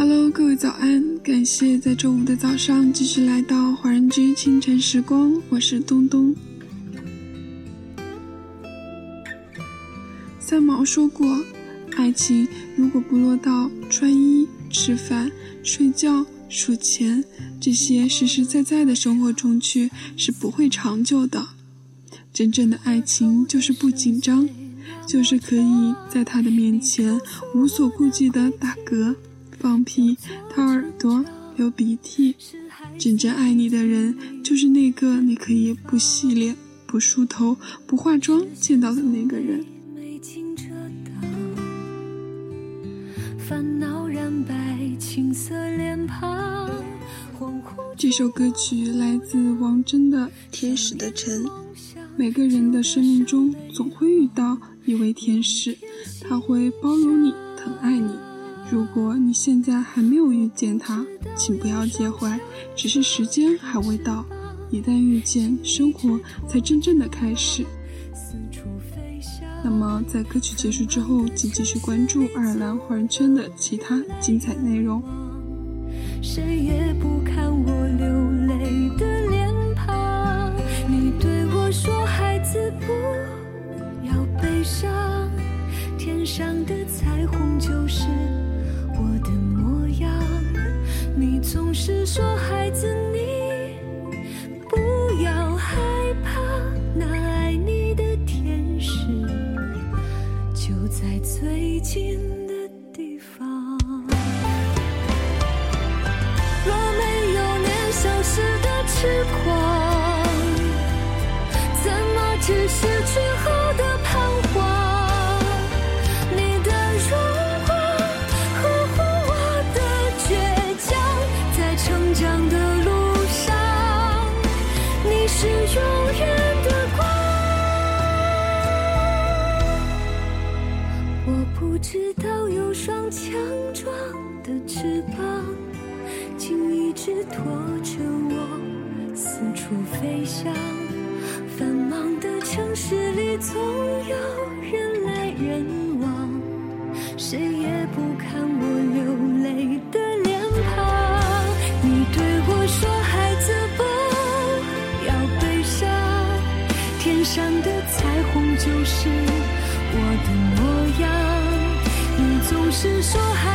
Hello，各位早安！感谢在周五的早上继续来到华人居清晨时光，我是东东。三毛说过，爱情如果不落到穿衣、吃饭、睡觉、数钱这些实实在在的生活中去，是不会长久的。真正的爱情就是不紧张，就是可以在他的面前无所顾忌的打嗝。放屁、掏耳朵、流鼻涕，真正爱你的人，就是那个你可以不洗脸、不梳头、不化妆见到的那个人。这首歌曲来自王铮的《天使的城》。每个人的生命中总会遇到一位天使，他会包容你、疼爱你。如果你现在还没有遇见他，请不要介怀，只是时间还未到。一旦遇见，生活才真正的开始。那么，在歌曲结束之后，请继续关注爱尔兰华人圈的其他精彩内容。谁也不看我流泪的脸庞，你对我说：“孩子，不要悲伤，天上的彩虹就是。”是说孩子你不要害怕，那爱你的天使就在最近的地方。若没有年少时的痴狂，成长的路上你是永远的光。我不知道有双强壮的翅膀竟一直拖着我四处飞翔。繁忙的城市里总有人天上的彩虹就是我的模样。”你总是说。